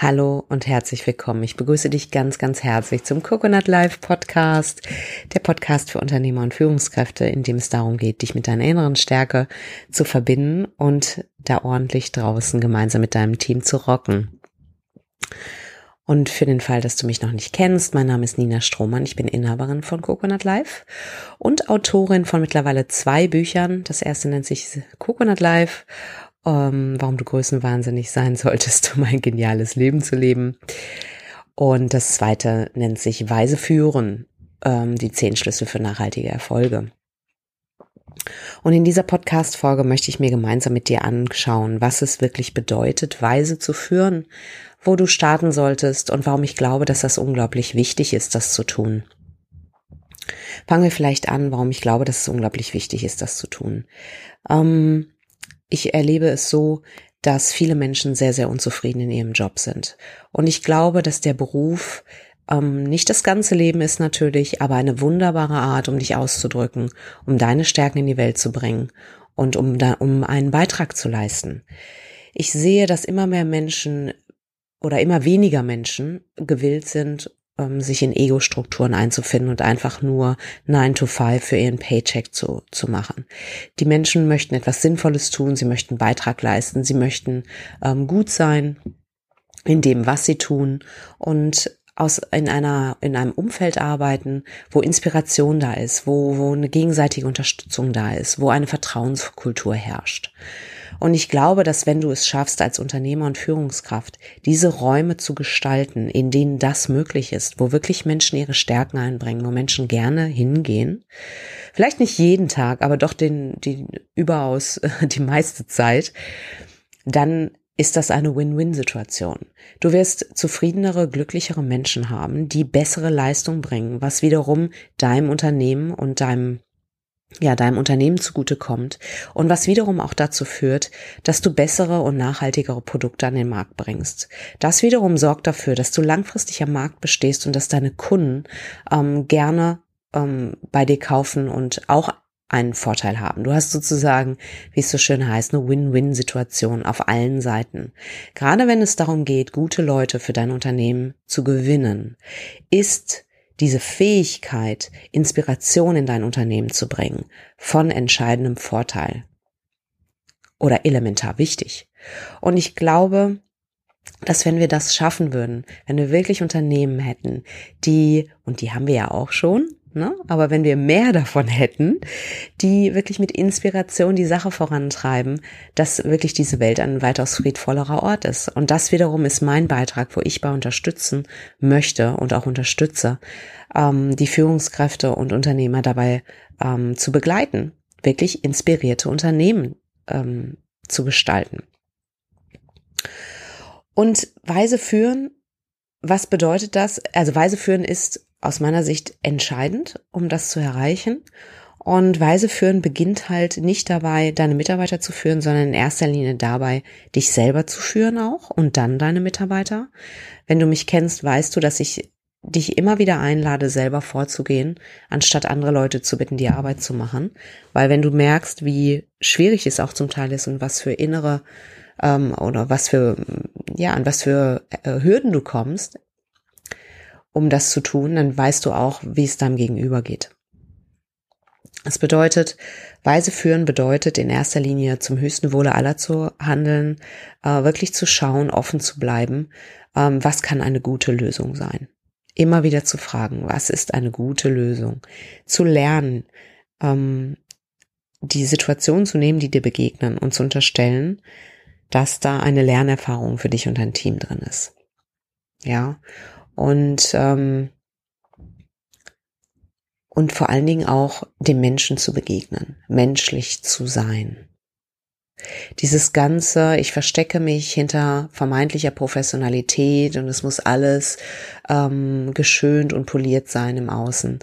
Hallo und herzlich willkommen. Ich begrüße dich ganz, ganz herzlich zum Coconut Live Podcast, der Podcast für Unternehmer und Führungskräfte, in dem es darum geht, dich mit deiner inneren Stärke zu verbinden und da ordentlich draußen gemeinsam mit deinem Team zu rocken. Und für den Fall, dass du mich noch nicht kennst, mein Name ist Nina Strohmann, ich bin Inhaberin von Coconut Live und Autorin von mittlerweile zwei Büchern. Das erste nennt sich Coconut Live ähm, warum du größenwahnsinnig sein solltest, um ein geniales Leben zu leben. Und das zweite nennt sich Weise führen, ähm, die zehn Schlüssel für nachhaltige Erfolge. Und in dieser Podcast-Folge möchte ich mir gemeinsam mit dir anschauen, was es wirklich bedeutet, weise zu führen, wo du starten solltest und warum ich glaube, dass das unglaublich wichtig ist, das zu tun. Fangen wir vielleicht an, warum ich glaube, dass es unglaublich wichtig ist, das zu tun. Ähm, ich erlebe es so, dass viele Menschen sehr, sehr unzufrieden in ihrem Job sind. Und ich glaube, dass der Beruf ähm, nicht das ganze Leben ist natürlich, aber eine wunderbare Art, um dich auszudrücken, um deine Stärken in die Welt zu bringen und um, da, um einen Beitrag zu leisten. Ich sehe, dass immer mehr Menschen oder immer weniger Menschen gewillt sind, ähm, sich in Ego-Strukturen einzufinden und einfach nur 9 to 5 für ihren Paycheck zu, zu machen. Die Menschen möchten etwas Sinnvolles tun, sie möchten Beitrag leisten, sie möchten ähm, gut sein in dem, was sie tun und aus in einer in einem Umfeld arbeiten, wo Inspiration da ist, wo wo eine gegenseitige Unterstützung da ist, wo eine Vertrauenskultur herrscht. Und ich glaube, dass wenn du es schaffst, als Unternehmer und Führungskraft, diese Räume zu gestalten, in denen das möglich ist, wo wirklich Menschen ihre Stärken einbringen, wo Menschen gerne hingehen, vielleicht nicht jeden Tag, aber doch den, die überaus die meiste Zeit, dann ist das eine Win-Win-Situation. Du wirst zufriedenere, glücklichere Menschen haben, die bessere Leistung bringen, was wiederum deinem Unternehmen und deinem ja, deinem Unternehmen zugutekommt und was wiederum auch dazu führt, dass du bessere und nachhaltigere Produkte an den Markt bringst. Das wiederum sorgt dafür, dass du langfristig am Markt bestehst und dass deine Kunden ähm, gerne ähm, bei dir kaufen und auch einen Vorteil haben. Du hast sozusagen, wie es so schön heißt, eine Win-Win-Situation auf allen Seiten. Gerade wenn es darum geht, gute Leute für dein Unternehmen zu gewinnen, ist diese Fähigkeit, Inspiration in dein Unternehmen zu bringen, von entscheidendem Vorteil oder elementar wichtig. Und ich glaube, dass wenn wir das schaffen würden, wenn wir wirklich Unternehmen hätten, die, und die haben wir ja auch schon, Ne? Aber wenn wir mehr davon hätten, die wirklich mit Inspiration die Sache vorantreiben, dass wirklich diese Welt ein weitaus friedvollerer Ort ist. Und das wiederum ist mein Beitrag, wo ich bei unterstützen möchte und auch unterstütze, ähm, die Führungskräfte und Unternehmer dabei ähm, zu begleiten, wirklich inspirierte Unternehmen ähm, zu gestalten. Und weise führen, was bedeutet das? Also weise führen ist aus meiner Sicht entscheidend, um das zu erreichen. Und weise führen beginnt halt nicht dabei, deine Mitarbeiter zu führen, sondern in erster Linie dabei, dich selber zu führen auch und dann deine Mitarbeiter. Wenn du mich kennst, weißt du, dass ich dich immer wieder einlade, selber vorzugehen, anstatt andere Leute zu bitten, die Arbeit zu machen. Weil wenn du merkst, wie schwierig es auch zum Teil ist und was für innere ähm, oder was für, ja, an was für äh, Hürden du kommst, um das zu tun, dann weißt du auch, wie es deinem Gegenüber geht. Es bedeutet, weise führen bedeutet in erster Linie zum höchsten Wohle aller zu handeln, äh, wirklich zu schauen, offen zu bleiben, ähm, was kann eine gute Lösung sein. Immer wieder zu fragen, was ist eine gute Lösung? Zu lernen, ähm, die Situation zu nehmen, die dir begegnen und zu unterstellen, dass da eine Lernerfahrung für dich und dein Team drin ist. Ja, und ähm, und vor allen Dingen auch dem Menschen zu begegnen, menschlich zu sein. Dieses ganze, ich verstecke mich hinter vermeintlicher Professionalität und es muss alles ähm, geschönt und poliert sein im Außen.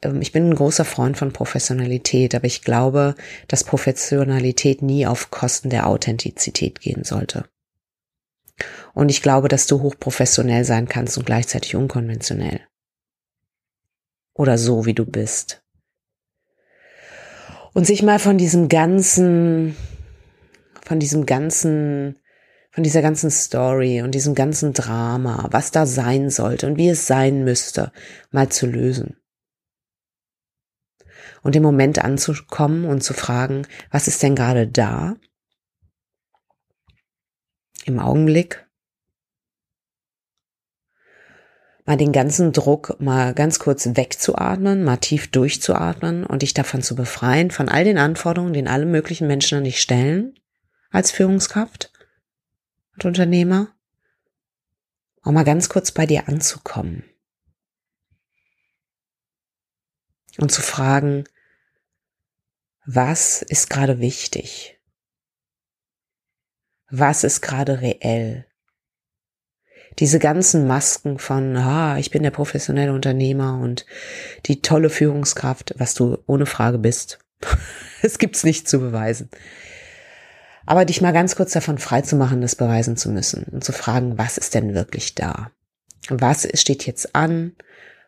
Ähm, ich bin ein großer Freund von Professionalität, aber ich glaube, dass Professionalität nie auf Kosten der Authentizität gehen sollte. Und ich glaube, dass du hochprofessionell sein kannst und gleichzeitig unkonventionell. Oder so, wie du bist. Und sich mal von diesem ganzen, von diesem ganzen, von dieser ganzen Story und diesem ganzen Drama, was da sein sollte und wie es sein müsste, mal zu lösen. Und im Moment anzukommen und zu fragen, was ist denn gerade da? Im Augenblick. Mal den ganzen Druck mal ganz kurz wegzuatmen, mal tief durchzuatmen und dich davon zu befreien, von all den Anforderungen, die alle möglichen Menschen an dich stellen, als Führungskraft und Unternehmer, auch mal ganz kurz bei dir anzukommen und zu fragen, was ist gerade wichtig? Was ist gerade reell? Diese ganzen Masken von, ah, ich bin der professionelle Unternehmer und die tolle Führungskraft, was du ohne Frage bist. es gibt's nicht zu beweisen. Aber dich mal ganz kurz davon frei zu machen, das beweisen zu müssen und zu fragen, was ist denn wirklich da? Was steht jetzt an?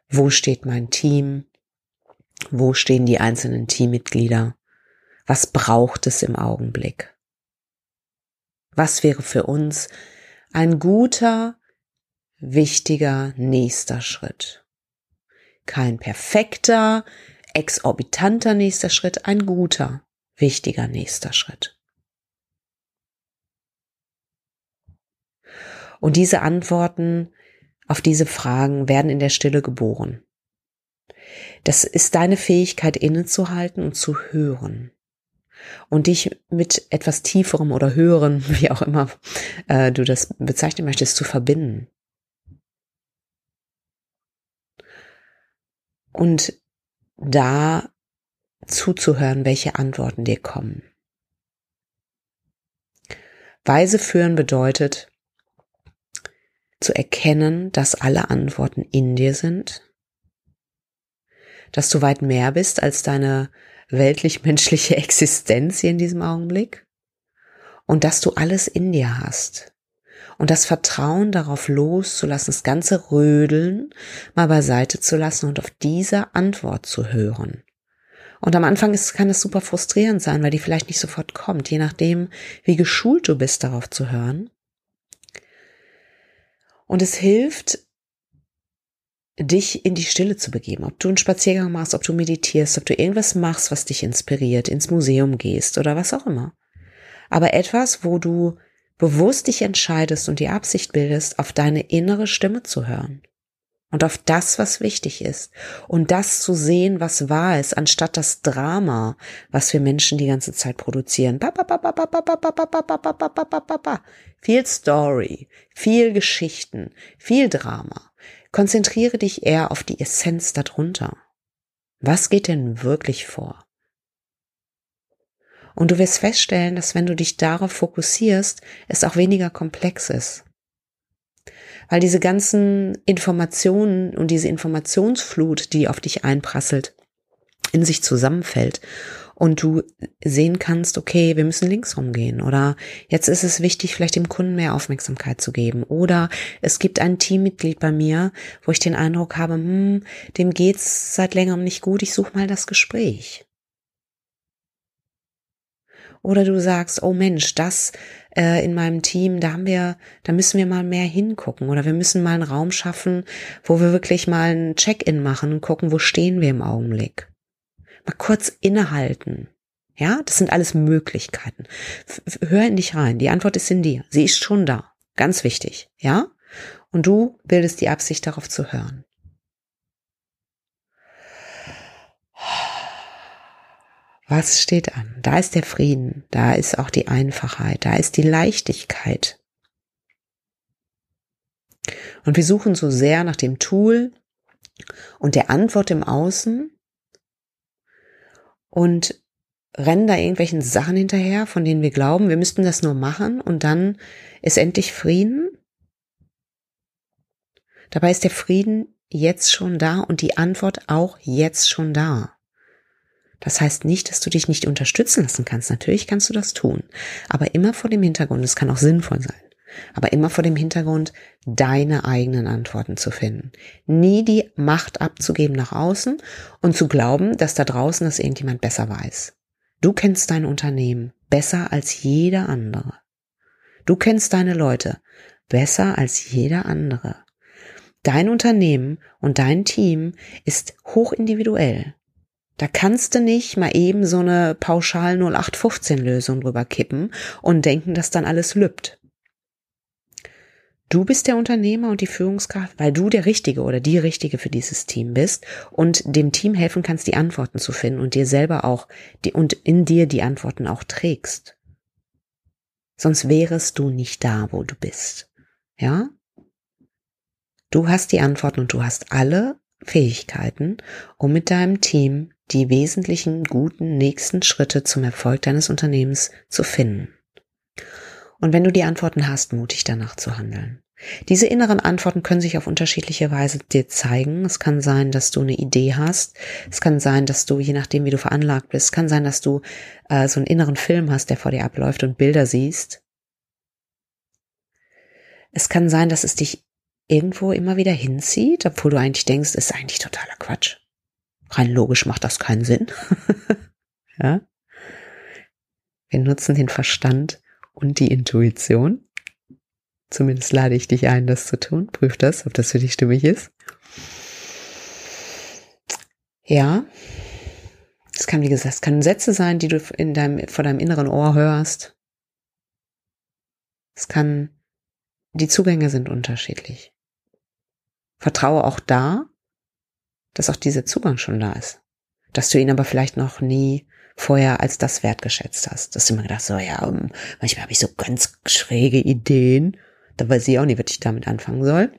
Wo steht mein Team? Wo stehen die einzelnen Teammitglieder? Was braucht es im Augenblick? Was wäre für uns ein guter, wichtiger nächster Schritt? Kein perfekter, exorbitanter nächster Schritt, ein guter, wichtiger nächster Schritt. Und diese Antworten auf diese Fragen werden in der Stille geboren. Das ist deine Fähigkeit innezuhalten und zu hören und dich mit etwas tieferem oder höherem, wie auch immer äh, du das bezeichnen möchtest, zu verbinden. Und da zuzuhören, welche Antworten dir kommen. Weise führen bedeutet, zu erkennen, dass alle Antworten in dir sind, dass du weit mehr bist als deine weltlich-menschliche Existenz hier in diesem Augenblick und dass du alles in dir hast. Und das Vertrauen darauf loszulassen, das ganze Rödeln mal beiseite zu lassen und auf diese Antwort zu hören. Und am Anfang ist, kann es super frustrierend sein, weil die vielleicht nicht sofort kommt, je nachdem, wie geschult du bist, darauf zu hören. Und es hilft, dich in die Stille zu begeben. Ob du einen Spaziergang machst, ob du meditierst, ob du irgendwas machst, was dich inspiriert, ins Museum gehst oder was auch immer. Aber etwas, wo du bewusst dich entscheidest und die Absicht bildest, auf deine innere Stimme zu hören und auf das, was wichtig ist und das zu sehen, was wahr ist, anstatt das Drama, was wir Menschen die ganze Zeit produzieren. Viel Story, viel Geschichten, viel Drama. Konzentriere dich eher auf die Essenz darunter. Was geht denn wirklich vor? Und du wirst feststellen, dass wenn du dich darauf fokussierst, es auch weniger komplex ist weil diese ganzen Informationen und diese Informationsflut, die auf dich einprasselt, in sich zusammenfällt und du sehen kannst, okay, wir müssen links rumgehen oder jetzt ist es wichtig, vielleicht dem Kunden mehr Aufmerksamkeit zu geben oder es gibt ein Teammitglied bei mir, wo ich den Eindruck habe, hm, dem geht's seit längerem nicht gut, ich suche mal das Gespräch. Oder du sagst, oh Mensch, das äh, in meinem Team, da haben wir, da müssen wir mal mehr hingucken. Oder wir müssen mal einen Raum schaffen, wo wir wirklich mal ein Check-in machen und gucken, wo stehen wir im Augenblick. Mal kurz innehalten. Ja, das sind alles Möglichkeiten. Hör in dich rein. Die Antwort ist in dir. Sie ist schon da. Ganz wichtig. Ja? Und du bildest die Absicht, darauf zu hören. Was steht an? Da ist der Frieden, da ist auch die Einfachheit, da ist die Leichtigkeit. Und wir suchen so sehr nach dem Tool und der Antwort im Außen und rennen da irgendwelchen Sachen hinterher, von denen wir glauben, wir müssten das nur machen und dann ist endlich Frieden. Dabei ist der Frieden jetzt schon da und die Antwort auch jetzt schon da. Das heißt nicht, dass du dich nicht unterstützen lassen kannst. Natürlich kannst du das tun. Aber immer vor dem Hintergrund, es kann auch sinnvoll sein, aber immer vor dem Hintergrund, deine eigenen Antworten zu finden. Nie die Macht abzugeben nach außen und zu glauben, dass da draußen das irgendjemand besser weiß. Du kennst dein Unternehmen besser als jeder andere. Du kennst deine Leute besser als jeder andere. Dein Unternehmen und dein Team ist hoch individuell. Da kannst du nicht mal eben so eine pauschal 0815 Lösung drüber kippen und denken, dass dann alles lübt. Du bist der Unternehmer und die Führungskraft, weil du der Richtige oder die Richtige für dieses Team bist und dem Team helfen kannst, die Antworten zu finden und dir selber auch die, und in dir die Antworten auch trägst. Sonst wärest du nicht da, wo du bist. Ja? Du hast die Antworten und du hast alle Fähigkeiten, um mit deinem Team die wesentlichen guten nächsten Schritte zum Erfolg deines Unternehmens zu finden. Und wenn du die Antworten hast, mutig danach zu handeln. Diese inneren Antworten können sich auf unterschiedliche Weise dir zeigen. Es kann sein, dass du eine Idee hast. Es kann sein, dass du, je nachdem, wie du veranlagt bist, kann sein, dass du äh, so einen inneren Film hast, der vor dir abläuft und Bilder siehst. Es kann sein, dass es dich irgendwo immer wieder hinzieht, obwohl du eigentlich denkst, ist eigentlich totaler Quatsch. Rein logisch macht das keinen Sinn. ja? Wir nutzen den Verstand und die Intuition. Zumindest lade ich dich ein, das zu tun. Prüf das, ob das für dich stimmig ist. Ja. Es kann, wie gesagt, es können Sätze sein, die du in deinem, vor deinem inneren Ohr hörst. Es kann, die Zugänge sind unterschiedlich. Vertraue auch da, dass auch dieser Zugang schon da ist. Dass du ihn aber vielleicht noch nie vorher als das wertgeschätzt hast. Dass du immer gedacht so, ja, manchmal habe ich so ganz schräge Ideen da weiß ich auch nicht, was ich damit anfangen soll.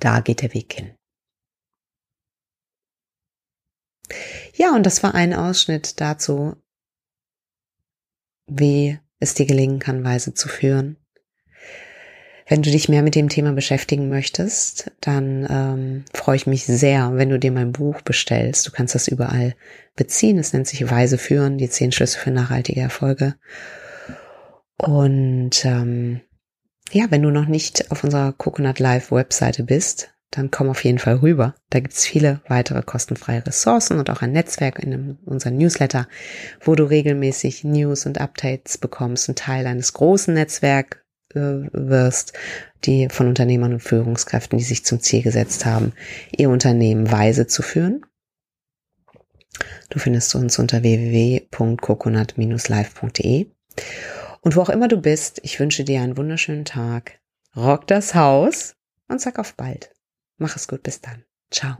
Da geht der Weg hin. Ja, und das war ein Ausschnitt dazu, wie es dir gelingen kann, Weise zu führen. Wenn du dich mehr mit dem Thema beschäftigen möchtest, dann ähm, freue ich mich sehr, wenn du dir mein Buch bestellst. Du kannst das überall beziehen. Es nennt sich Weise führen, die zehn Schlüsse für nachhaltige Erfolge. Und ähm, ja, wenn du noch nicht auf unserer Coconut Live Webseite bist, dann komm auf jeden Fall rüber. Da gibt's viele weitere kostenfreie Ressourcen und auch ein Netzwerk in unserem Newsletter, wo du regelmäßig News und Updates bekommst, ein Teil eines großen Netzwerks wirst, die von Unternehmern und Führungskräften, die sich zum Ziel gesetzt haben, ihr Unternehmen weise zu führen. Du findest uns unter www.coconut-live.de. Und wo auch immer du bist, ich wünsche dir einen wunderschönen Tag. Rock das Haus und sag auf bald. Mach es gut, bis dann. Ciao.